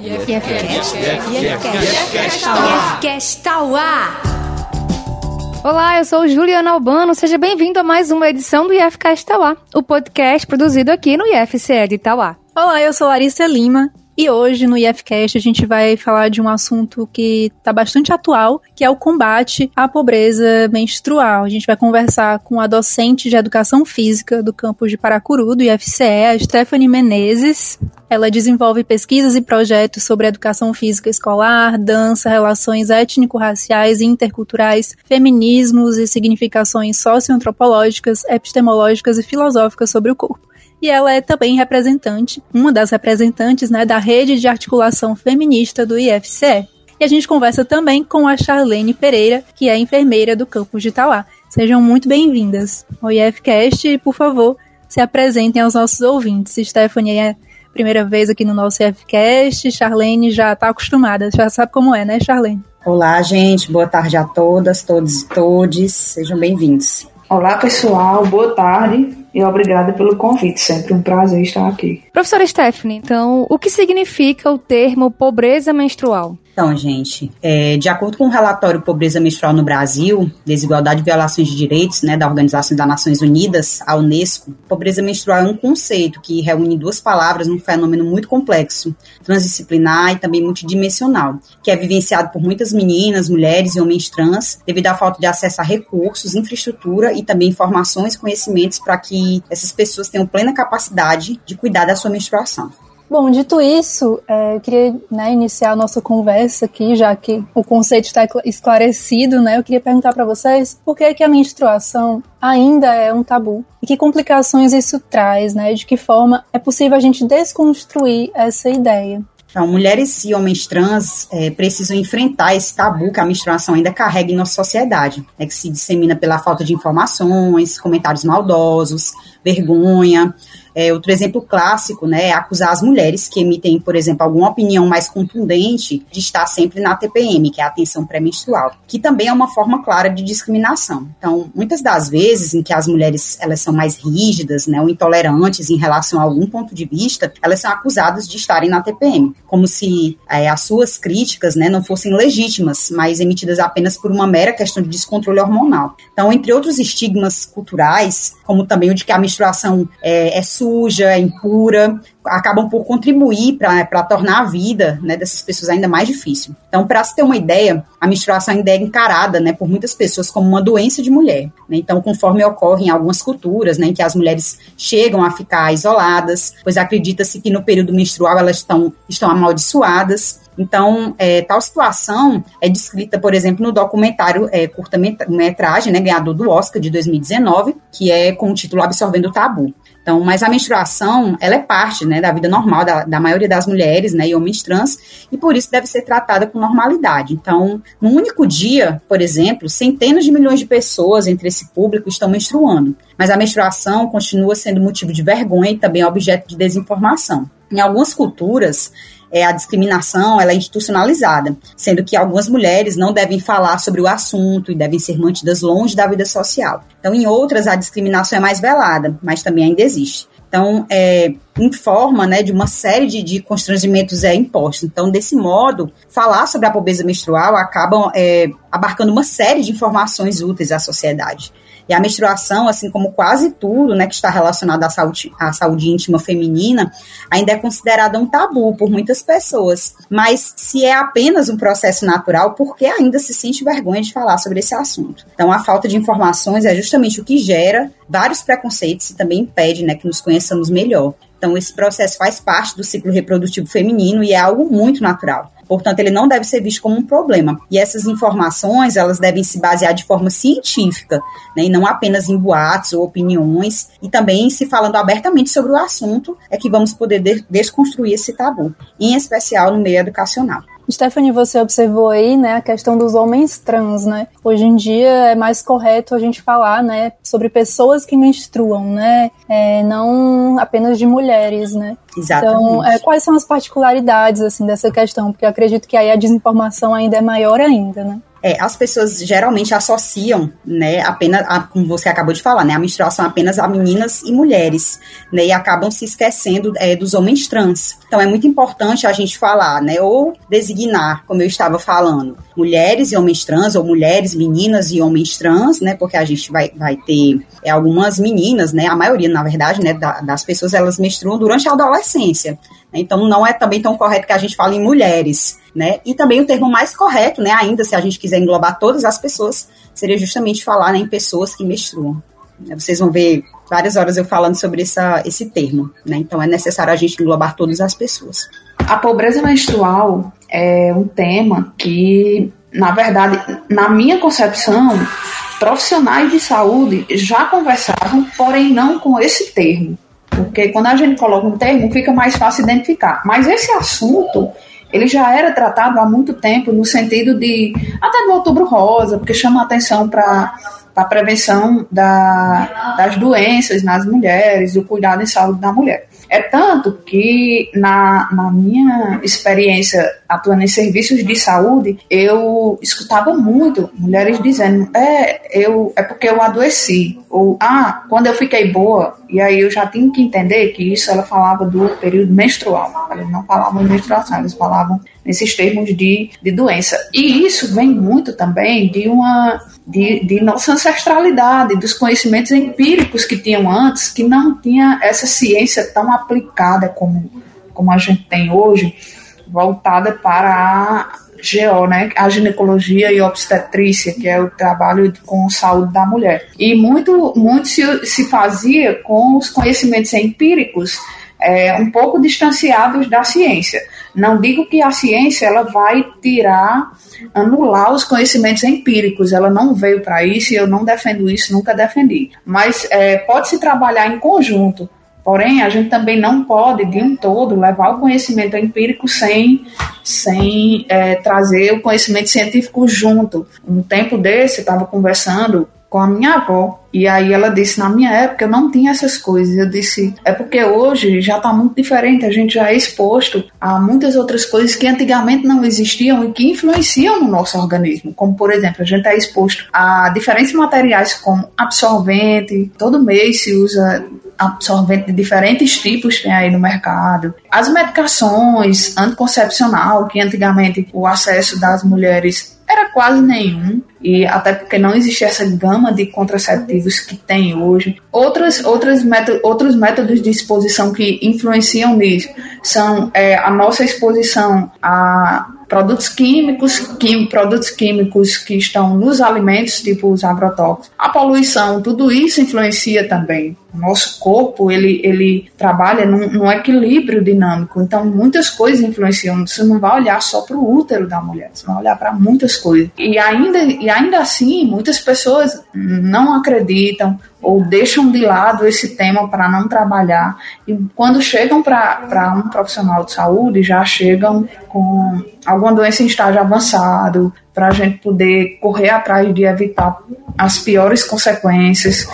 IFCast. Olá, eu sou Juliana Albano. Seja bem-vindo a mais uma edição do IFCast Tauá, o podcast produzido aqui no IFCE de Tauá. Olá, eu sou Larissa Lima e hoje no IFCast a gente vai falar de um assunto que está bastante atual, que é o combate à pobreza menstrual. A gente vai conversar com a docente de educação física do campus de Paracuru, do IFCE, a Stephanie Menezes. Ela desenvolve pesquisas e projetos sobre educação física escolar, dança, relações étnico-raciais e interculturais, feminismos e significações socioantropológicas, epistemológicas e filosóficas sobre o corpo e ela é também representante, uma das representantes né, da rede de articulação feminista do IFCE. E a gente conversa também com a Charlene Pereira, que é enfermeira do campus de Itauá. Sejam muito bem-vindas ao IFCast e, por favor, se apresentem aos nossos ouvintes. Stephanie é a primeira vez aqui no nosso IFCast, Charlene já está acostumada, já sabe como é, né, Charlene? Olá, gente, boa tarde a todas, todos e todes, sejam bem-vindos. Olá, pessoal, boa tarde e obrigada pelo convite. Sempre um prazer estar aqui. Professora Stephanie, então, o que significa o termo pobreza menstrual? Então, gente, é, de acordo com o relatório Pobreza Menstrual no Brasil, Desigualdade e Violações de Direitos, né, da Organização das Nações Unidas, a Unesco, pobreza menstrual é um conceito que reúne duas palavras num fenômeno muito complexo, transdisciplinar e também multidimensional, que é vivenciado por muitas meninas, mulheres e homens trans, devido à falta de acesso a recursos, infraestrutura e também informações e conhecimentos para que essas pessoas tenham plena capacidade de cuidar da sua menstruação. Bom, dito isso, é, eu queria né, iniciar a nossa conversa aqui, já que o conceito está esclarecido, né? Eu queria perguntar para vocês por que, que a menstruação ainda é um tabu e que complicações isso traz, né? De que forma é possível a gente desconstruir essa ideia. Então, mulheres e homens trans é, precisam enfrentar esse tabu que a menstruação ainda carrega em nossa sociedade, né, que se dissemina pela falta de informações, comentários maldosos, vergonha, é, outro exemplo clássico né, é acusar as mulheres que emitem, por exemplo, alguma opinião mais contundente de estar sempre na TPM, que é a atenção pré-menstrual, que também é uma forma clara de discriminação. Então, muitas das vezes em que as mulheres elas são mais rígidas né, ou intolerantes em relação a algum ponto de vista, elas são acusadas de estarem na TPM, como se é, as suas críticas né, não fossem legítimas, mas emitidas apenas por uma mera questão de descontrole hormonal. Então, entre outros estigmas culturais, como também o de que a menstruação é, é suja, impura, acabam por contribuir para tornar a vida né, dessas pessoas ainda mais difícil. Então, para se ter uma ideia, a menstruação ainda é encarada né, por muitas pessoas como uma doença de mulher. Né? Então, conforme ocorre em algumas culturas, né, em que as mulheres chegam a ficar isoladas, pois acredita-se que no período menstrual elas estão, estão amaldiçoadas. Então, é, tal situação é descrita, por exemplo, no documentário é, curta-metragem, né, ganhador do Oscar de 2019, que é com o título Absorvendo o Tabu. Então, mas a menstruação, ela é parte, né, da vida normal da, da maioria das mulheres, né, e homens trans, e por isso deve ser tratada com normalidade. Então, num único dia, por exemplo, centenas de milhões de pessoas entre esse público estão menstruando, mas a menstruação continua sendo motivo de vergonha e também objeto de desinformação. Em algumas culturas, é, a discriminação ela é institucionalizada, sendo que algumas mulheres não devem falar sobre o assunto e devem ser mantidas longe da vida social. Então, em outras, a discriminação é mais velada, mas também ainda existe. Então, é, informa né, de uma série de, de constrangimentos é, impostos. Então, desse modo, falar sobre a pobreza menstrual acaba é, abarcando uma série de informações úteis à sociedade. E a menstruação, assim como quase tudo né, que está relacionado à saúde, à saúde íntima feminina, ainda é considerada um tabu por muitas pessoas. Mas se é apenas um processo natural, por que ainda se sente vergonha de falar sobre esse assunto? Então, a falta de informações é justamente o que gera vários preconceitos e também impede né, que nos conheçamos melhor. Então, esse processo faz parte do ciclo reprodutivo feminino e é algo muito natural. Portanto, ele não deve ser visto como um problema. E essas informações, elas devem se basear de forma científica, né, e não apenas em boatos ou opiniões, e também se falando abertamente sobre o assunto, é que vamos poder de desconstruir esse tabu, em especial no meio educacional. Stephanie, você observou aí, né, a questão dos homens trans, né? Hoje em dia é mais correto a gente falar, né, sobre pessoas que menstruam, né, é, não apenas de mulheres, né? Exatamente. Então, é, quais são as particularidades, assim, dessa questão? Porque eu acredito que aí a desinformação ainda é maior ainda, né? É, as pessoas geralmente associam, né, apenas, a, como você acabou de falar, né, a menstruação apenas a meninas e mulheres, né, e acabam se esquecendo é, dos homens trans. Então é muito importante a gente falar, né, ou designar, como eu estava falando, mulheres e homens trans, ou mulheres, meninas e homens trans, né, porque a gente vai, vai ter é, algumas meninas, né, a maioria, na verdade, né, da, das pessoas, elas menstruam durante a adolescência. Então, não é também tão correto que a gente fale em mulheres, né? E também o termo mais correto, né, ainda se a gente quiser englobar todas as pessoas, seria justamente falar né, em pessoas que menstruam. Vocês vão ver várias horas eu falando sobre essa, esse termo, né? Então, é necessário a gente englobar todas as pessoas. A pobreza menstrual é um tema que, na verdade, na minha concepção, profissionais de saúde já conversavam, porém não com esse termo. Porque quando a gente coloca um termo, fica mais fácil identificar. Mas esse assunto, ele já era tratado há muito tempo no sentido de até do outubro rosa, porque chama atenção para a prevenção da, das doenças nas mulheres, o cuidado em saúde da mulher. É tanto que, na, na minha experiência atuando em serviços de saúde, eu escutava muito mulheres dizendo: é, eu, é porque eu adoeci. Ou, ah, quando eu fiquei boa. E aí eu já tinha que entender que isso ela falava do período menstrual. Elas não falavam menstruação, eles falavam nesses termos de, de doença. E isso vem muito também de uma de, de nossa ancestralidade, dos conhecimentos empíricos que tinham antes, que não tinha essa ciência tão aplicada como, como a gente tem hoje, voltada para a GO, né, a ginecologia e obstetrícia, que é o trabalho com saúde da mulher. E muito, muito se, se fazia com os conhecimentos empíricos é, um pouco distanciados da ciência. Não digo que a ciência ela vai tirar, anular os conhecimentos empíricos, ela não veio para isso e eu não defendo isso, nunca defendi. Mas é, pode-se trabalhar em conjunto. Porém, a gente também não pode, de um todo, levar o conhecimento empírico sem, sem é, trazer o conhecimento científico junto. Um tempo desse, eu estava conversando com a minha avó. E aí ela disse, na minha época eu não tinha essas coisas. Eu disse, é porque hoje já está muito diferente, a gente já é exposto a muitas outras coisas que antigamente não existiam e que influenciam no nosso organismo. Como, por exemplo, a gente é exposto a diferentes materiais como absorvente, todo mês se usa absorvente de diferentes tipos tem aí no mercado. As medicações anticoncepcional, que antigamente o acesso das mulheres era quase nenhum, e até porque não existia essa gama de contraceptivos que tem hoje. Outras, outras métodos, outros métodos de exposição que influenciam nisso são é, a nossa exposição a produtos químicos, quim, produtos químicos que estão nos alimentos, tipo os agrotóxicos, a poluição, tudo isso influencia também. O nosso corpo, ele, ele trabalha num, num equilíbrio dinâmico, então muitas coisas influenciam. Você não vai olhar só para o útero da mulher, você vai olhar para muitas coisas. E ainda, e ainda assim, muitas pessoas não acreditam ou deixam de lado esse tema para não trabalhar. E quando chegam para um profissional de saúde, já chegam com alguma doença em estágio avançado, para a gente poder correr atrás de evitar as piores consequências.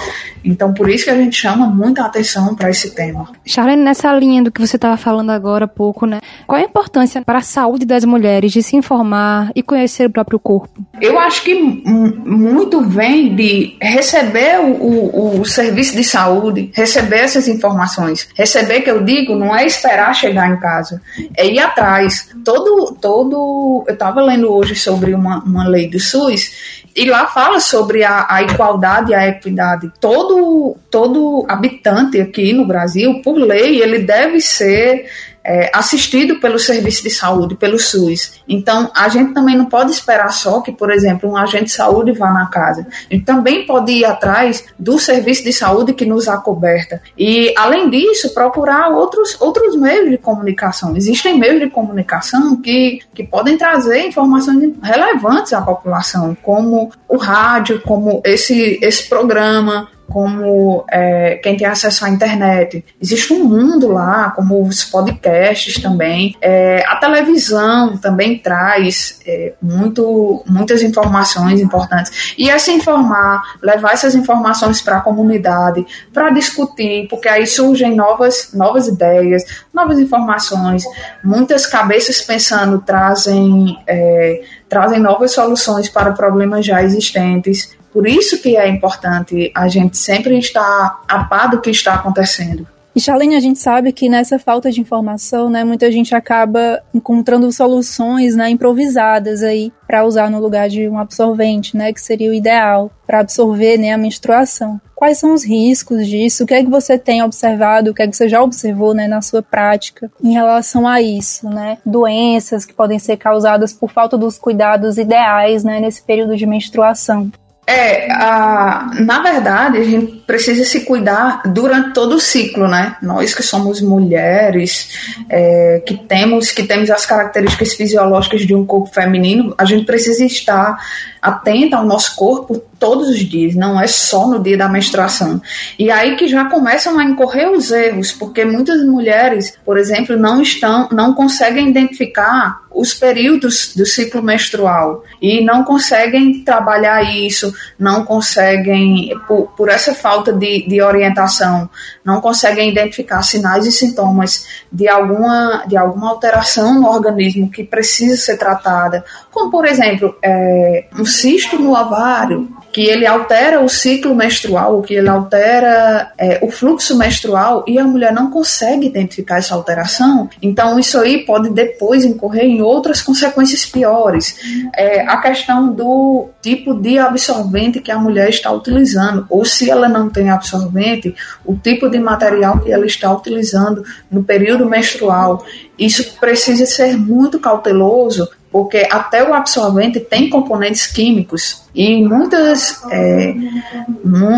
Então, por isso que a gente chama muita atenção para esse tema. Charlene, nessa linha do que você estava falando agora há pouco, né? Qual a importância para a saúde das mulheres de se informar e conhecer o próprio corpo? Eu acho que muito vem de receber o, o, o serviço de saúde, receber essas informações. Receber, que eu digo, não é esperar chegar em casa, é ir atrás. Todo, todo. Eu estava lendo hoje sobre uma, uma lei do SUS e lá fala sobre a, a, igualdade e a equidade. Todo, todo habitante aqui no Brasil, por lei, ele deve ser é, assistido pelo serviço de saúde, pelo SUS. Então, a gente também não pode esperar só que, por exemplo, um agente de saúde vá na casa. A gente também pode ir atrás do serviço de saúde que nos acoberta. E, além disso, procurar outros, outros meios de comunicação. Existem meios de comunicação que, que podem trazer informações relevantes à população, como o rádio, como esse, esse programa, como é, quem tem acesso à internet. Existe um mundo lá, como os podcasts também. É, a televisão também traz é, muito, muitas informações importantes. E é se informar, levar essas informações para a comunidade, para discutir, porque aí surgem novas, novas ideias, novas informações. Muitas cabeças pensando trazem, é, trazem novas soluções para problemas já existentes. Por isso que é importante a gente sempre estar a par do que está acontecendo. E Charlene, a gente sabe que nessa falta de informação, né, muita gente acaba encontrando soluções, né, improvisadas aí para usar no lugar de um absorvente, né, que seria o ideal para absorver, né, a menstruação. Quais são os riscos disso? O que é que você tem observado? O que é que você já observou, né, na sua prática em relação a isso, né? Doenças que podem ser causadas por falta dos cuidados ideais, né, nesse período de menstruação. É, a, na verdade, a gente precisa se cuidar durante todo o ciclo, né? Nós que somos mulheres, é, que temos que temos as características fisiológicas de um corpo feminino, a gente precisa estar atenta ao nosso corpo todos os dias, não é só no dia da menstruação. E aí que já começam a incorrer os erros, porque muitas mulheres, por exemplo, não estão, não conseguem identificar os períodos do ciclo menstrual e não conseguem trabalhar isso, não conseguem, por, por essa falta de, de orientação, não conseguem identificar sinais e sintomas de alguma, de alguma alteração no organismo que precisa ser tratada, como por exemplo, é, um cisto no ovário, que ele altera o ciclo menstrual, que ele altera é, o fluxo menstrual e a mulher não consegue identificar essa alteração, então isso aí pode depois incorrer em outras consequências piores. É, a questão do tipo de absorvente que a mulher está utilizando, ou se ela não tem absorvente, o tipo de material que ela está utilizando no período menstrual. Isso precisa ser muito cauteloso, porque até o absorvente tem componentes químicos. E muitas é,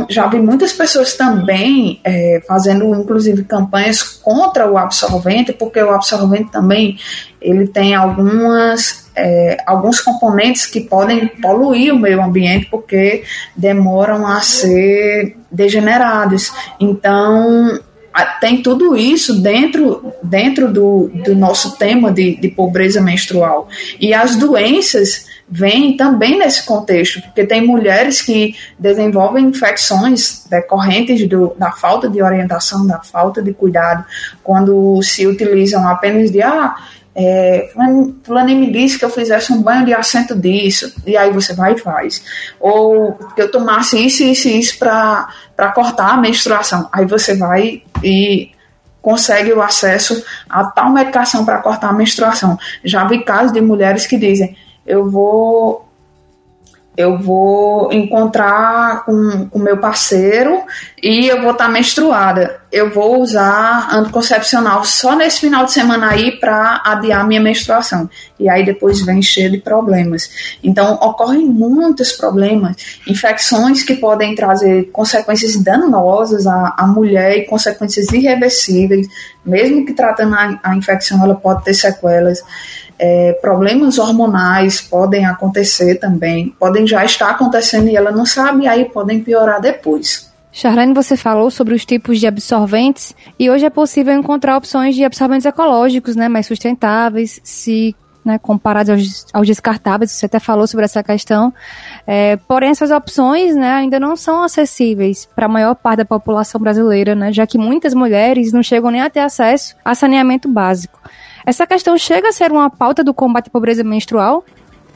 já vi muitas pessoas também é, fazendo inclusive campanhas contra o absorvente porque o absorvente também ele tem algumas é, alguns componentes que podem poluir o meio ambiente porque demoram a ser degenerados. Então tem tudo isso dentro, dentro do, do nosso tema de, de pobreza menstrual. E as doenças vêm também nesse contexto, porque tem mulheres que desenvolvem infecções decorrentes do, da falta de orientação, da falta de cuidado, quando se utilizam apenas de ah, é, fulano me disse que eu fizesse um banho de assento disso, e aí você vai e faz. Ou que eu tomasse isso, isso isso para cortar a menstruação. Aí você vai e consegue o acesso a tal medicação para cortar a menstruação. Já vi casos de mulheres que dizem: eu vou eu vou encontrar com o meu parceiro e eu vou estar tá menstruada. Eu vou usar anticoncepcional só nesse final de semana aí para adiar minha menstruação. E aí depois vem cheio de problemas. Então ocorrem muitos problemas, infecções que podem trazer consequências danosas à, à mulher e consequências irreversíveis. Mesmo que tratando a, a infecção, ela pode ter sequelas. É, problemas hormonais podem acontecer também, podem já estar acontecendo e ela não sabe, e aí podem piorar depois. Charlene, você falou sobre os tipos de absorventes e hoje é possível encontrar opções de absorventes ecológicos, né, mais sustentáveis, se né, comparados aos, aos, descartáveis, você até falou sobre essa questão. É, porém, essas opções né, ainda não são acessíveis para a maior parte da população brasileira, né, já que muitas mulheres não chegam nem a ter acesso a saneamento básico. Essa questão chega a ser uma pauta do combate à pobreza menstrual?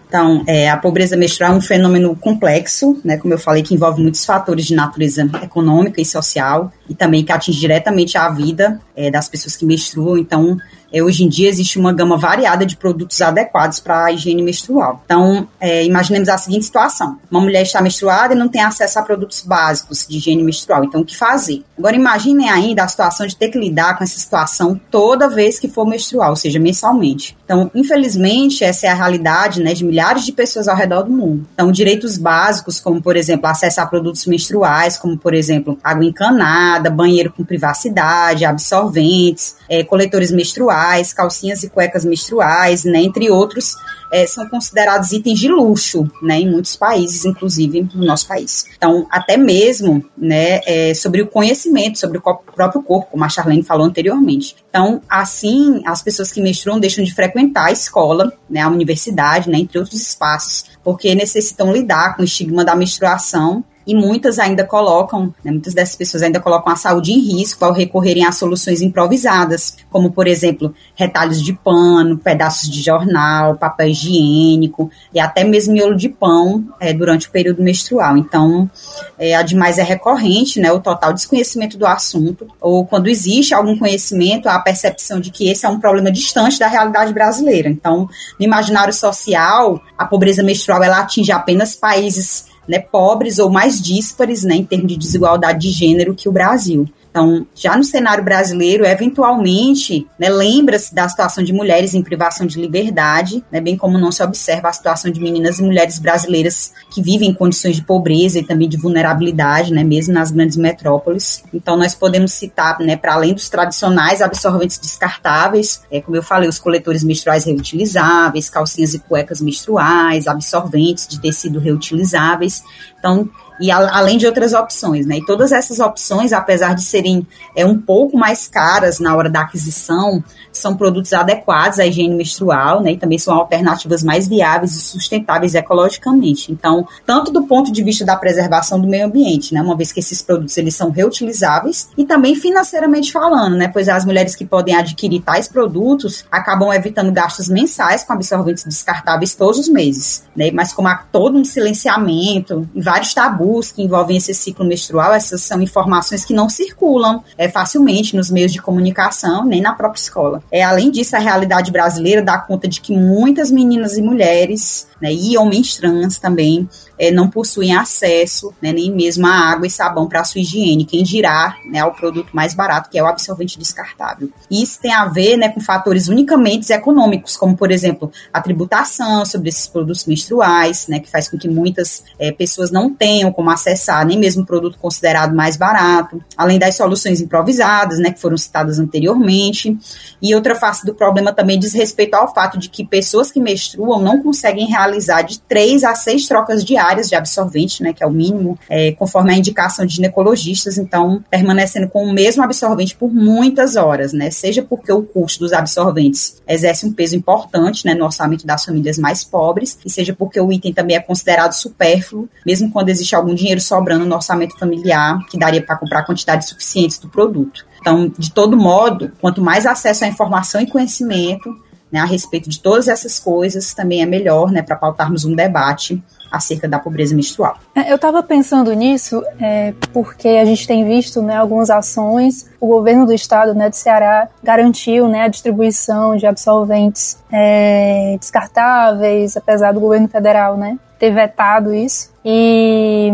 Então, é, a pobreza menstrual é um fenômeno complexo, né, como eu falei, que envolve muitos fatores de natureza econômica e social, e também que atinge diretamente a vida é, das pessoas que menstruam. Então, é, hoje em dia existe uma gama variada de produtos adequados para a higiene menstrual. Então, é, imaginemos a seguinte situação: uma mulher está menstruada e não tem acesso a produtos básicos de higiene menstrual. Então, o que fazer? Agora, imaginem ainda a situação de ter que lidar com essa situação toda vez que for menstrual, ou seja, mensalmente. Então, infelizmente, essa é a realidade né, de milhares de pessoas ao redor do mundo. Então, direitos básicos, como, por exemplo, acesso a produtos menstruais, como, por exemplo, água encanada, banheiro com privacidade, absorventes, é, coletores menstruais menstruais, calcinhas e cuecas menstruais, né, entre outros, é, são considerados itens de luxo, né, em muitos países, inclusive no nosso país. Então, até mesmo, né, é, sobre o conhecimento sobre o próprio corpo, como a Charlene falou anteriormente. Então, assim, as pessoas que menstruam deixam de frequentar a escola, né, a universidade, né, entre outros espaços, porque necessitam lidar com o estigma da menstruação e muitas ainda colocam, né, muitas dessas pessoas ainda colocam a saúde em risco ao recorrerem a soluções improvisadas, como, por exemplo, retalhos de pano, pedaços de jornal, papel higiênico e até mesmo miolo de pão é, durante o período menstrual. Então, é, ademais é recorrente né, o total desconhecimento do assunto, ou quando existe algum conhecimento, a percepção de que esse é um problema distante da realidade brasileira. Então, no imaginário social, a pobreza menstrual ela atinge apenas países né, pobres ou mais díspares né, em termos de desigualdade de gênero que o Brasil. Então, já no cenário brasileiro, eventualmente, né, lembra-se da situação de mulheres em privação de liberdade, né, bem como não se observa a situação de meninas e mulheres brasileiras que vivem em condições de pobreza e também de vulnerabilidade, né, mesmo nas grandes metrópoles. Então, nós podemos citar, né, para além dos tradicionais absorventes descartáveis, é, como eu falei, os coletores menstruais reutilizáveis, calcinhas e cuecas menstruais, absorventes de tecido reutilizáveis. Então, e a, além de outras opções, né? E todas essas opções, apesar de serem é, um pouco mais caras na hora da aquisição, são produtos adequados à higiene menstrual, né? E também são alternativas mais viáveis e sustentáveis ecologicamente. Então, tanto do ponto de vista da preservação do meio ambiente, né? Uma vez que esses produtos eles são reutilizáveis e também financeiramente falando, né? Pois as mulheres que podem adquirir tais produtos acabam evitando gastos mensais com absorventes descartáveis todos os meses, né? Mas como há todo um silenciamento vários tabus que envolvem esse ciclo menstrual, essas são informações que não circulam é, facilmente nos meios de comunicação, nem na própria escola. É, além disso, a realidade brasileira dá conta de que muitas meninas e mulheres né, e homens trans também é, não possuem acesso né, nem mesmo a água e sabão para sua higiene, quem dirá né, ao produto mais barato, que é o absorvente descartável. Isso tem a ver né, com fatores unicamente econômicos, como, por exemplo, a tributação sobre esses produtos menstruais, né, que faz com que muitas é, pessoas não tenham como acessar nem mesmo o produto considerado mais barato, além das soluções improvisadas, né, que foram citadas anteriormente. E outra face do problema também diz respeito ao fato de que pessoas que menstruam não conseguem realizar de três a seis trocas diárias diárias de absorvente, né, que é o mínimo, é, conforme a indicação de ginecologistas, então permanecendo com o mesmo absorvente por muitas horas, né, seja porque o custo dos absorventes exerce um peso importante, né, no orçamento das famílias mais pobres, e seja porque o item também é considerado supérfluo, mesmo quando existe algum dinheiro sobrando no orçamento familiar, que daria para comprar quantidades suficientes do produto. Então, de todo modo, quanto mais acesso à informação e conhecimento, né, a respeito de todas essas coisas, também é melhor, né, para pautarmos um debate acerca da pobreza menstrual. É, eu estava pensando nisso é, porque a gente tem visto né, algumas ações. O governo do estado né, de Ceará garantiu né, a distribuição de absolventes é, descartáveis, apesar do governo federal né, ter vetado isso. E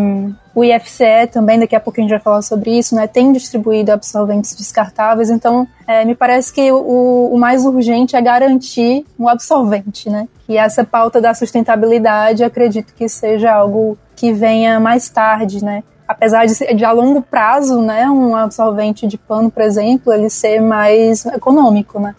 o IFCE também, daqui a pouco a gente vai falar sobre isso, né, tem distribuído absorventes descartáveis, então é, me parece que o, o, mais urgente é garantir um absorvente, né? E essa pauta da sustentabilidade, acredito que seja algo que venha mais tarde, né? Apesar de, de a longo prazo, né, um absorvente de pano, por exemplo, ele ser mais econômico, né?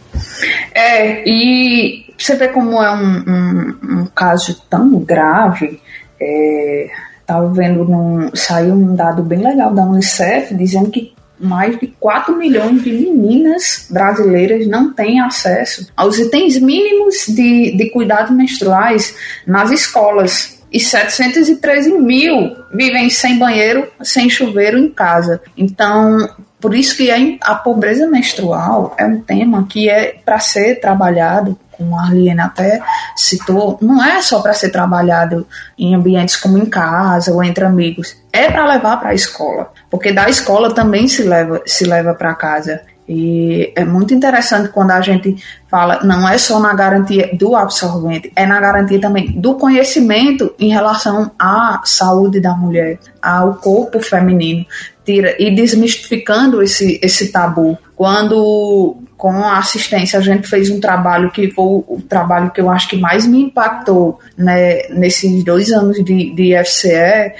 É, e você vê como é um, um, um caso tão grave, é, Estava vendo, num, saiu um dado bem legal da Unicef dizendo que mais de 4 milhões de meninas brasileiras não têm acesso aos itens mínimos de, de cuidados menstruais nas escolas. E 713 mil vivem sem banheiro, sem chuveiro em casa. Então, por isso que a pobreza menstrual é um tema que é para ser trabalhado como a Arliene até citou, não é só para ser trabalhado em ambientes como em casa ou entre amigos, é para levar para a escola, porque da escola também se leva se leva para casa. E é muito interessante quando a gente fala, não é só na garantia do absorvente, é na garantia também do conhecimento em relação à saúde da mulher, ao corpo feminino, tira e desmistificando esse, esse tabu. Quando com a assistência a gente fez um trabalho que foi o trabalho que eu acho que mais me impactou né, nesses dois anos de, de IFCE,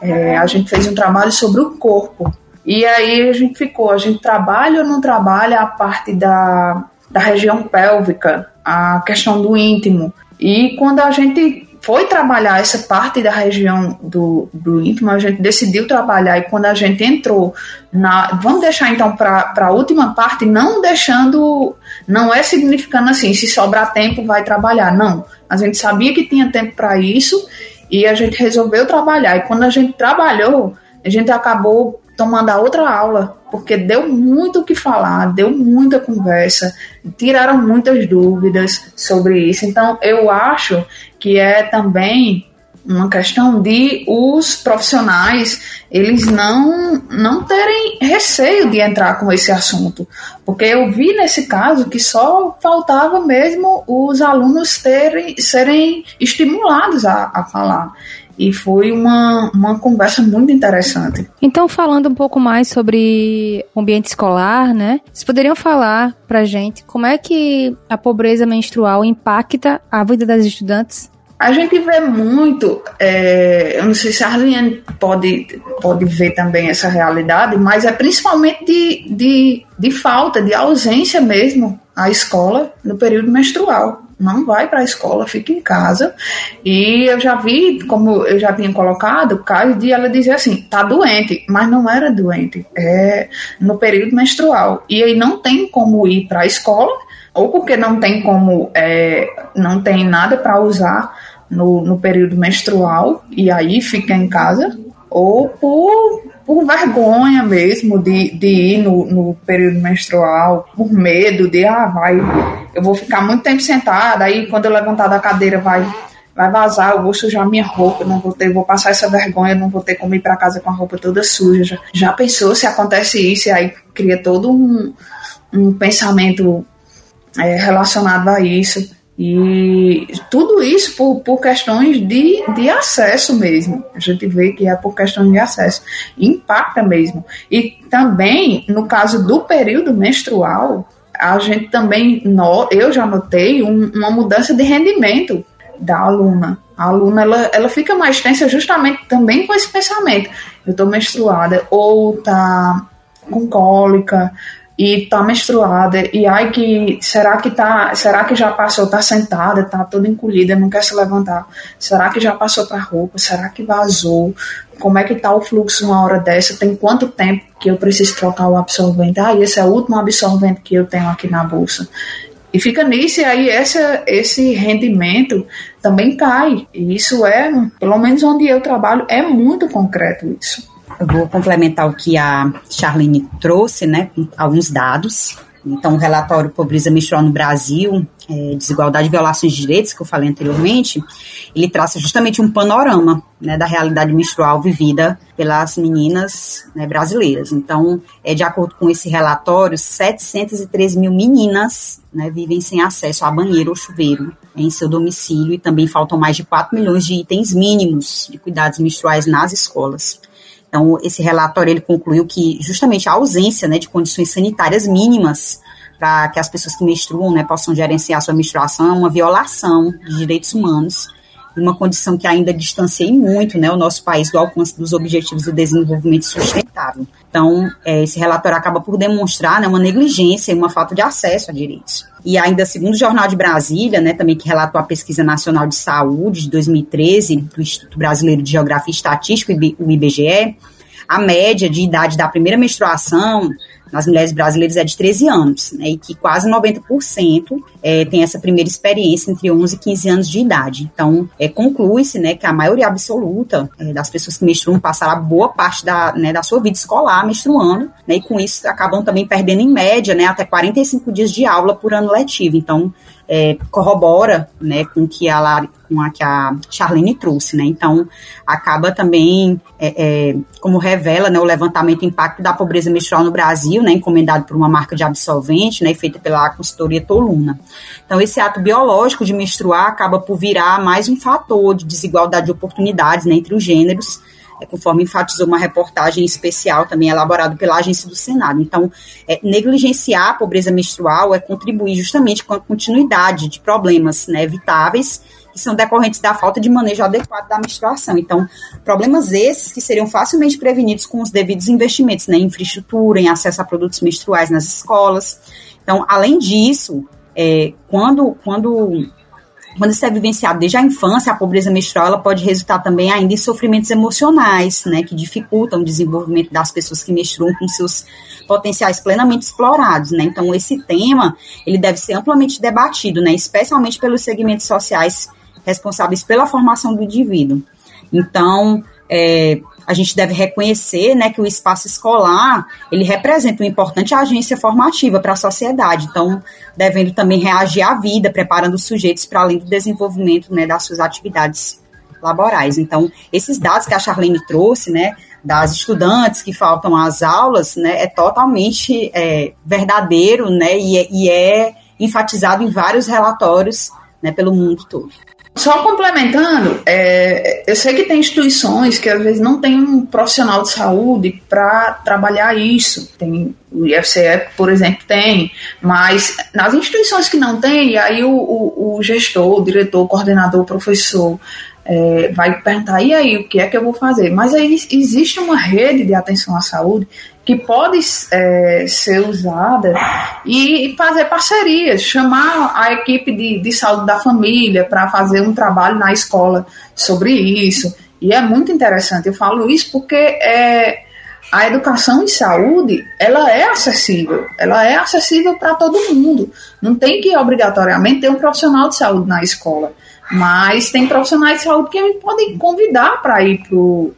é, a gente fez um trabalho sobre o corpo. E aí a gente ficou, a gente trabalha ou não trabalha a parte da da região pélvica, a questão do íntimo. E quando a gente foi trabalhar essa parte da região do, do íntimo, a gente decidiu trabalhar e quando a gente entrou na. Vamos deixar então para a última parte, não deixando. Não é significando assim, se sobrar tempo, vai trabalhar. Não. A gente sabia que tinha tempo para isso e a gente resolveu trabalhar. E quando a gente trabalhou, a gente acabou tomando a outra aula, porque deu muito o que falar, deu muita conversa, tiraram muitas dúvidas sobre isso. Então, eu acho que é também uma questão de os profissionais eles não não terem receio de entrar com esse assunto, porque eu vi nesse caso que só faltava mesmo os alunos terem serem estimulados a, a falar. E foi uma, uma conversa muito interessante. Então, falando um pouco mais sobre o ambiente escolar, né? Vocês poderiam falar pra gente como é que a pobreza menstrual impacta a vida das estudantes? A gente vê muito, é, eu não sei se a Arlene pode, pode ver também essa realidade, mas é principalmente de, de, de falta, de ausência mesmo à escola no período menstrual não vai para a escola, fica em casa. E eu já vi, como eu já tinha colocado, caso de ela dizer assim, tá doente, mas não era doente, é no período menstrual. E aí não tem como ir para a escola, ou porque não tem como, é, não tem nada para usar no, no período menstrual, e aí fica em casa, ou por, por vergonha mesmo de, de ir no, no período menstrual, por medo de, ah, vai, eu vou ficar muito tempo sentada, aí quando eu levantar da cadeira vai vai vazar, eu vou sujar minha roupa, não vou ter, vou passar essa vergonha, não vou ter como ir para casa com a roupa toda suja. Já, já pensou se acontece isso e aí cria todo um, um pensamento é, relacionado a isso. E tudo isso por, por questões de, de acesso mesmo. A gente vê que é por questões de acesso. Impacta mesmo. E também, no caso do período menstrual, a gente também, eu já notei um, uma mudança de rendimento da aluna. A aluna ela, ela fica mais tensa justamente também com esse pensamento. Eu estou menstruada, ou tá com cólica, e tá menstruada e ai que será que tá será que já passou tá sentada tá toda encolhida não quer se levantar? Será que já passou para roupa? Será que vazou? Como é que tá o fluxo uma hora dessa? Tem quanto tempo que eu preciso trocar o absorvente? Ah esse é o último absorvente que eu tenho aqui na bolsa. E fica nisso e aí essa, esse rendimento também cai. E isso é pelo menos onde eu trabalho é muito concreto isso eu vou complementar o que a Charlene trouxe, né, com alguns dados. Então, o relatório Pobreza Menstrual no Brasil, é, Desigualdade e Violações de Direitos, que eu falei anteriormente, ele traça justamente um panorama né, da realidade menstrual vivida pelas meninas né, brasileiras. Então, é, de acordo com esse relatório, 713 mil meninas né, vivem sem acesso a banheiro ou chuveiro em seu domicílio e também faltam mais de 4 milhões de itens mínimos de cuidados menstruais nas escolas. Então, esse relatório ele concluiu que justamente a ausência né, de condições sanitárias mínimas para que as pessoas que menstruam né, possam gerenciar sua menstruação é uma violação de direitos humanos uma condição que ainda distancia muito né, o nosso país do alcance dos objetivos do desenvolvimento sustentável. Então, é, esse relatório acaba por demonstrar né, uma negligência e uma falta de acesso a direitos. E ainda, segundo o Jornal de Brasília, né, também que relatou a Pesquisa Nacional de Saúde de 2013, do Instituto Brasileiro de Geografia e Estatística, o IBGE, a média de idade da primeira menstruação nas mulheres brasileiras é de 13 anos, né, e que quase 90% é, tem essa primeira experiência entre 11 e 15 anos de idade. Então, é, conclui-se né, que a maioria absoluta é, das pessoas que menstruam passaram boa parte da, né, da sua vida escolar menstruando, né, e com isso acabam também perdendo, em média, né, até 45 dias de aula por ano letivo. Então, é, corrobora né, com que a com a que a Charlene trouxe, né? Então acaba também é, é, como revela né, o levantamento impacto da pobreza menstrual no Brasil, né, encomendado por uma marca de absolvente, né, feita pela consultoria Toluna. Então esse ato biológico de menstruar acaba por virar mais um fator de desigualdade de oportunidades né, entre os gêneros conforme enfatizou uma reportagem especial também elaborada pela agência do Senado. Então, é, negligenciar a pobreza menstrual é contribuir justamente com a continuidade de problemas né, evitáveis que são decorrentes da falta de manejo adequado da menstruação. Então, problemas esses que seriam facilmente prevenidos com os devidos investimentos né, em infraestrutura, em acesso a produtos menstruais nas escolas. Então, além disso, é, quando, quando quando isso é vivenciado desde a infância, a pobreza menstrual ela pode resultar também ainda em sofrimentos emocionais, né, que dificultam o desenvolvimento das pessoas que menstruam com seus potenciais plenamente explorados, né? Então esse tema ele deve ser amplamente debatido, né, especialmente pelos segmentos sociais responsáveis pela formação do indivíduo. Então, é, a gente deve reconhecer né, que o espaço escolar ele representa uma importante agência formativa para a sociedade, então devendo também reagir à vida, preparando os sujeitos para além do desenvolvimento né, das suas atividades laborais. Então, esses dados que a Charlene trouxe, né, das estudantes que faltam às aulas, né, é totalmente é, verdadeiro, né, e é, e é enfatizado em vários relatórios, né, pelo mundo todo. Só complementando, é, eu sei que tem instituições que às vezes não tem um profissional de saúde para trabalhar isso. Tem o IFCE, por exemplo, tem, mas nas instituições que não tem, aí o, o, o gestor, o diretor, o coordenador, o professor é, vai perguntar, e aí, o que é que eu vou fazer? Mas aí existe uma rede de atenção à saúde que pode é, ser usada e fazer parcerias, chamar a equipe de, de saúde da família para fazer um trabalho na escola sobre isso. E é muito interessante. Eu falo isso porque é, a educação em saúde ela é acessível, ela é acessível para todo mundo. Não tem que obrigatoriamente ter um profissional de saúde na escola. Mas tem profissionais de saúde que podem convidar para ir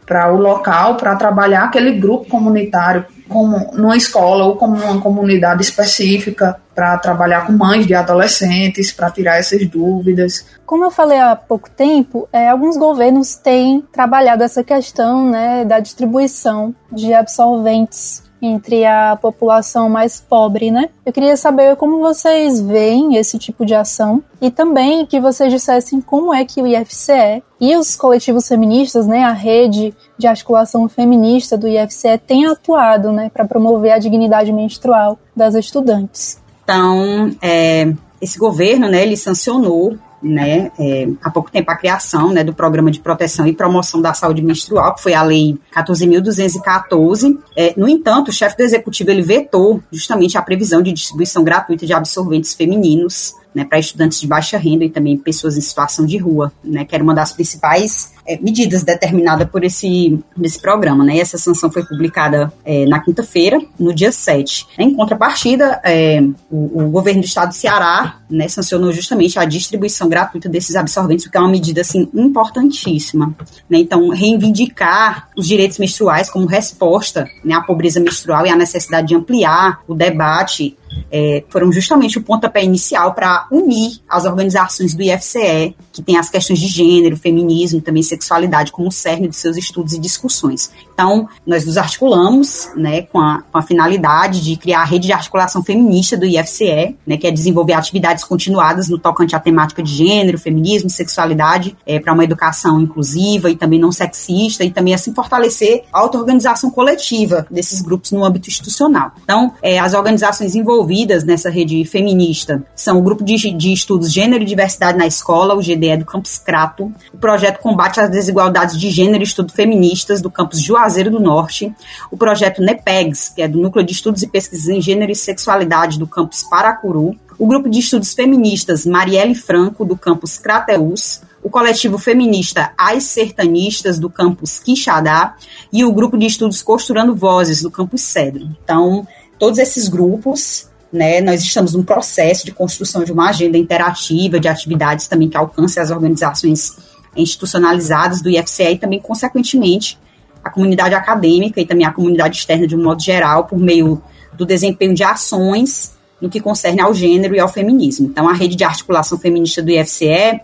para o local, para trabalhar aquele grupo comunitário, como numa escola ou como numa comunidade específica, para trabalhar com mães de adolescentes, para tirar essas dúvidas. Como eu falei há pouco tempo, é, alguns governos têm trabalhado essa questão né, da distribuição de absorventes entre a população mais pobre, né? Eu queria saber como vocês veem esse tipo de ação e também que vocês dissessem como é que o IFCE e os coletivos feministas, né, a rede de articulação feminista do IFCE tem atuado, né, para promover a dignidade menstrual das estudantes. Então, é, esse governo, né, ele sancionou né, é, há pouco tempo a criação né, do Programa de Proteção e Promoção da Saúde Menstrual, que foi a Lei 14.214. É, no entanto, o chefe do Executivo ele vetou justamente a previsão de distribuição gratuita de absorventes femininos né, para estudantes de baixa renda e também pessoas em situação de rua, né, que era uma das principais é, medidas determinadas por esse, esse programa. Né, essa sanção foi publicada é, na quinta-feira, no dia 7. Em contrapartida, é, o, o, governo do estado do Ceará né, sancionou justamente a distribuição gratuita desses absorventes, o que é uma medida assim, importantíssima. Né, então, reivindicar os direitos menstruais como resposta né, à pobreza menstrual e à necessidade de ampliar o debate é, foram justamente o pontapé inicial para unir as organizações do IFCE, que tem as questões de gênero, feminismo, também sexualidade como cerne de seus estudos e discussões. Então, nós nos articulamos né, com, a, com a finalidade de criar a rede de articulação feminista do IFCE, né, que é desenvolver atividades continuadas no tocante à temática de gênero, feminismo, sexualidade, é, para uma educação inclusiva e também não sexista, e também assim fortalecer a auto-organização coletiva desses grupos no âmbito institucional. Então, é, as organizações envolvidas nessa rede feminista são o Grupo de, de Estudos Gênero e Diversidade na Escola, o GDE do Campus Crato, o Projeto Combate às Desigualdades de Gênero e Estudo Feministas do Campus Juazeiro do Norte, o Projeto NEPEGS, que é do Núcleo de Estudos e Pesquisas em Gênero e Sexualidade do Campus Paracuru, o Grupo de Estudos Feministas Marielle Franco, do Campus Crateus, o coletivo feminista As Sertanistas, do campus Quixadá, e o grupo de estudos Costurando Vozes, do campus Cedro. Então, todos esses grupos né, nós estamos num processo de construção de uma agenda interativa de atividades também que alcance as organizações institucionalizadas do IFCE e também, consequentemente, a comunidade acadêmica e também a comunidade externa de um modo geral, por meio do desempenho de ações no que concerne ao gênero e ao feminismo. Então, a rede de articulação feminista do IFCE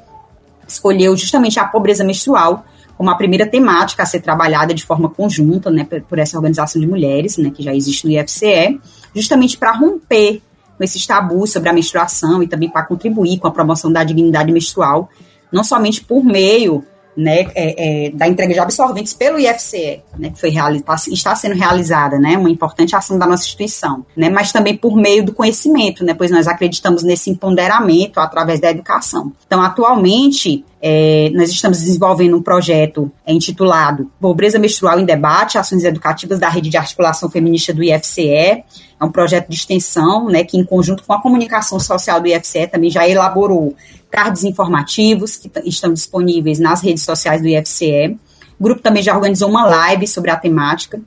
escolheu justamente a pobreza menstrual como a primeira temática a ser trabalhada de forma conjunta, né, por, essa organização de mulheres, né, que já existe no IFCE, justamente para romper com esses tabus sobre a menstruação e também para contribuir com a promoção da dignidade menstrual, não somente por meio né, é, é, da entrega de absorventes pelo IFCE, né, que foi tá, está sendo realizada, né, uma importante ação da nossa instituição, né, mas também por meio do conhecimento, né, pois nós acreditamos nesse empoderamento através da educação. Então, atualmente, é, nós estamos desenvolvendo um projeto é, intitulado Pobreza Menstrual em Debate, Ações Educativas da Rede de Articulação Feminista do IFCE. É um projeto de extensão, né, que em conjunto com a comunicação social do IFCE também já elaborou cards informativos que estão disponíveis nas redes sociais do IFCE. O grupo também já organizou uma live sobre a temática.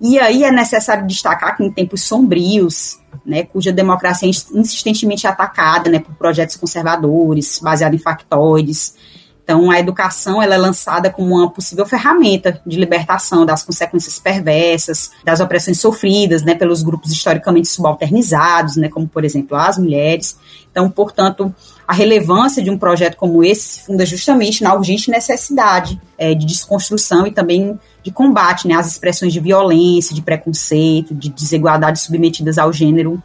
E aí é necessário destacar que em tempos sombrios, né, cuja democracia é insistentemente atacada né, por projetos conservadores, baseados em factoides, então, a educação ela é lançada como uma possível ferramenta de libertação das consequências perversas, das opressões sofridas né, pelos grupos historicamente subalternizados, né, como, por exemplo, as mulheres. Então, portanto, a relevância de um projeto como esse se funda justamente na urgente necessidade é, de desconstrução e também de combate né, às expressões de violência, de preconceito, de desigualdade submetidas ao gênero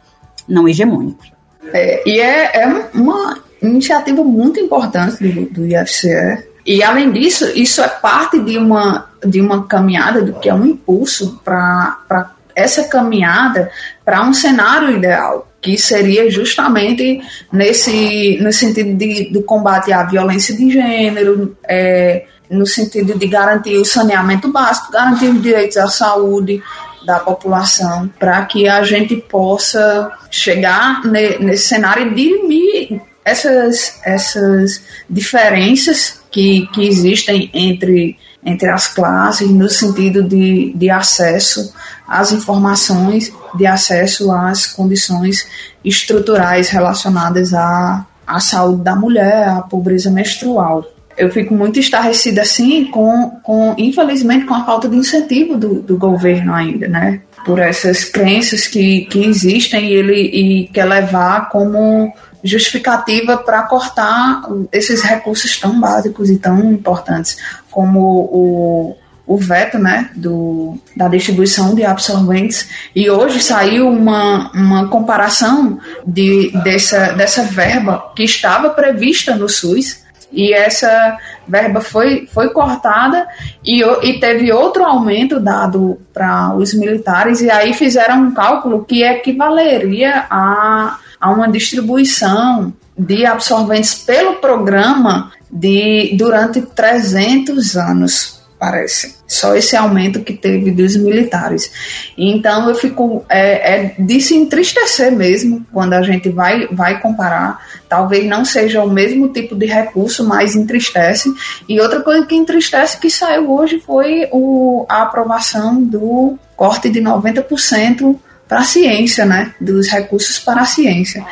não hegemônico. É, e é, é uma iniciativa muito importante do, do IFCE. E, além disso, isso é parte de uma, de uma caminhada, do que é um impulso para essa caminhada para um cenário ideal, que seria justamente nesse no sentido de, do combate à violência de gênero, é, no sentido de garantir o saneamento básico, garantir os direitos à saúde da população, para que a gente possa chegar ne, nesse cenário e dirimir essas, essas diferenças que, que existem entre, entre as classes no sentido de, de acesso às informações, de acesso às condições estruturais relacionadas à, à saúde da mulher, à pobreza menstrual. Eu fico muito estarrecida, assim, com, com infelizmente, com a falta de incentivo do, do governo ainda, né? Por essas crenças que, que existem e ele e quer levar como justificativa para cortar esses recursos tão básicos e tão importantes como o, o veto né, do, da distribuição de absorventes. E hoje saiu uma, uma comparação de, dessa, dessa verba que estava prevista no SUS. E essa verba foi, foi cortada e, e teve outro aumento dado para os militares, e aí fizeram um cálculo que equivaleria a a uma distribuição de absorventes pelo programa de durante 300 anos, parece. Só esse aumento que teve dos militares. Então eu fico é, é de se entristecer mesmo quando a gente vai, vai comparar. Talvez não seja o mesmo tipo de recurso, mas entristece. E outra coisa que entristece que saiu hoje foi o, a aprovação do corte de 90% para a ciência, né? Dos recursos para a ciência.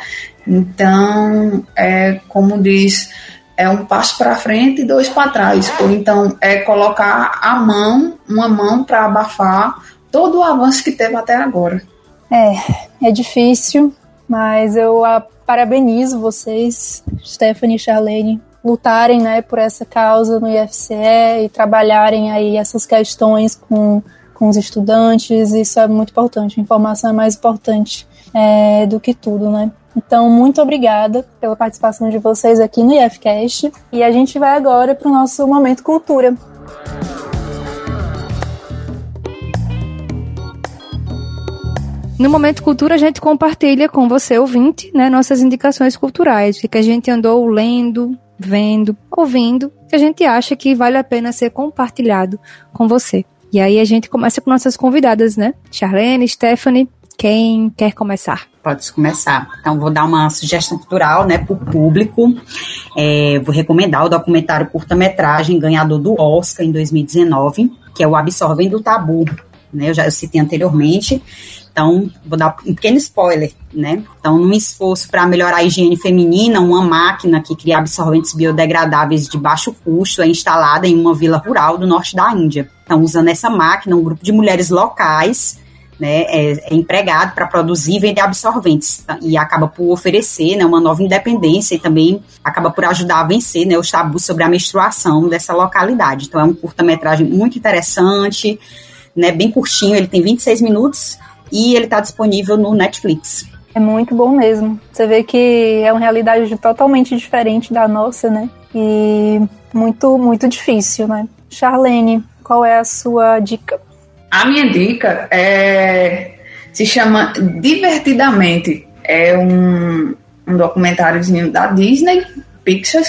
Então, é como diz, é um passo para frente e dois para trás. Ou então é colocar a mão, uma mão para abafar todo o avanço que teve até agora. É, é difícil, mas eu a, parabenizo vocês, Stephanie e Charlene, lutarem né, por essa causa no IFCE e trabalharem aí essas questões com com os estudantes, isso é muito importante. A informação é mais importante é, do que tudo, né? Então, muito obrigada pela participação de vocês aqui no IFCast. E a gente vai agora para o nosso Momento Cultura. No Momento Cultura, a gente compartilha com você, ouvinte, né, nossas indicações culturais, o que a gente andou lendo, vendo, ouvindo, que a gente acha que vale a pena ser compartilhado com você. E aí a gente começa com nossas convidadas, né? Charlene, Stephanie, quem quer começar? Pode começar. Então, vou dar uma sugestão cultural né, para o público. É, vou recomendar o documentário curta-metragem ganhador do Oscar em 2019, que é o Absorvendo o Tabu. Né, eu já eu citei anteriormente. Então, vou dar um pequeno spoiler, né? Então, num esforço para melhorar a higiene feminina, uma máquina que cria absorventes biodegradáveis de baixo custo é instalada em uma vila rural do norte da Índia. Então, usando essa máquina, um grupo de mulheres locais né, é, é empregado para produzir e vender absorventes tá? e acaba por oferecer né, uma nova independência e também acaba por ajudar a vencer né, os tabus sobre a menstruação dessa localidade. Então, é um curta-metragem muito interessante, né, bem curtinho, ele tem 26 minutos e ele está disponível no Netflix. É muito bom mesmo. Você vê que é uma realidade totalmente diferente da nossa, né? E muito, muito difícil, né? Charlene, qual é a sua dica? A minha dica é se chama Divertidamente. É um, um documentáriozinho da Disney, Pixar,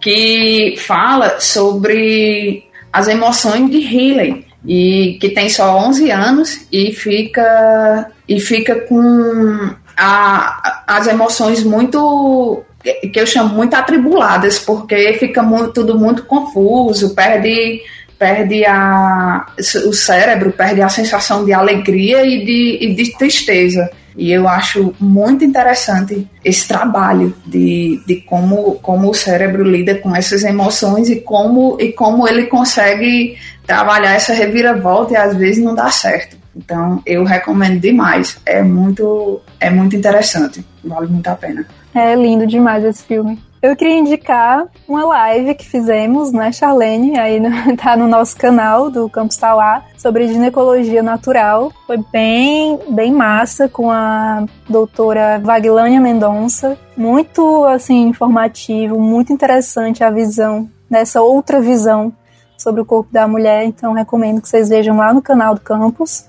que fala sobre as emoções de Healy e que tem só 11 anos e fica e fica com a, as emoções muito que eu chamo muito atribuladas porque fica muito, tudo muito confuso perde perde a, o cérebro perde a sensação de alegria e de, e de tristeza e eu acho muito interessante esse trabalho de, de como, como o cérebro lida com essas emoções e como, e como ele consegue trabalhar essa reviravolta e às vezes não dá certo. Então eu recomendo demais. É muito, é muito interessante. Vale muito a pena. É lindo demais esse filme. Eu queria indicar uma live que fizemos, né, Charlene? Aí no, tá no nosso canal do Campus Tauá, sobre ginecologia natural. Foi bem, bem massa com a doutora Vaglânia Mendonça. Muito, assim, informativo, muito interessante a visão, dessa outra visão sobre o corpo da mulher. Então, recomendo que vocês vejam lá no canal do Campus.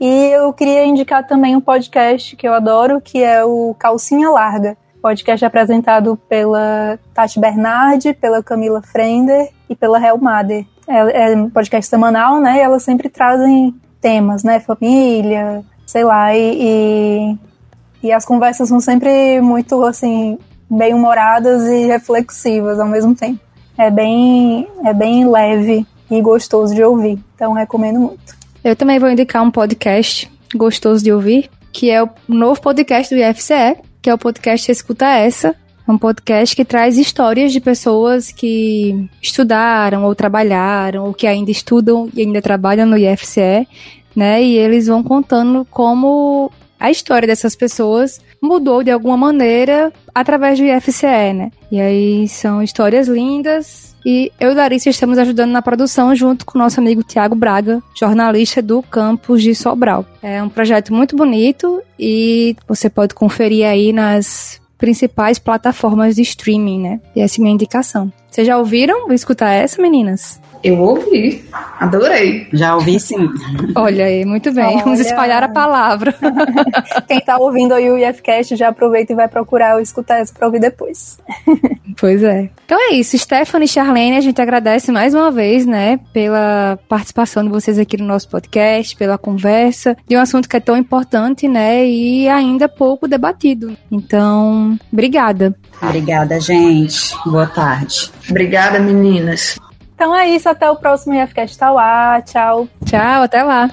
E eu queria indicar também um podcast que eu adoro, que é o Calcinha Larga podcast apresentado pela Tati Bernardi, pela Camila Frender e pela Hel Mader. É, é um podcast semanal, né? E elas sempre trazem temas, né? Família, sei lá, e, e, e as conversas são sempre muito, assim, bem humoradas e reflexivas ao mesmo tempo. É bem, é bem leve e gostoso de ouvir, então recomendo muito. Eu também vou indicar um podcast gostoso de ouvir, que é o novo podcast do IFCE, que é o podcast Escuta Essa. É um podcast que traz histórias de pessoas que estudaram ou trabalharam ou que ainda estudam e ainda trabalham no IFCE, né? E eles vão contando como a história dessas pessoas mudou de alguma maneira através do IFCE, né? E aí são histórias lindas. E eu e Larissa estamos ajudando na produção junto com o nosso amigo Tiago Braga, jornalista do campus de Sobral. É um projeto muito bonito e você pode conferir aí nas principais plataformas de streaming, né? E essa é a minha indicação. Vocês já ouviram? Vou escutar essa, meninas? Eu ouvi, adorei. Já ouvi sim. Olha aí, muito bem. Olha. Vamos espalhar a palavra. Quem tá ouvindo aí o IFCast já aproveita e vai procurar ou escutar essa pra ouvir depois. Pois é. Então é isso, Stephanie e Charlene, a gente agradece mais uma vez, né, pela participação de vocês aqui no nosso podcast, pela conversa, de um assunto que é tão importante, né, e ainda pouco debatido. Então, obrigada. Obrigada, gente. Boa tarde. Obrigada, meninas. Então é isso, até o próximo IFCast Tauá. Tchau. Tchau, até lá.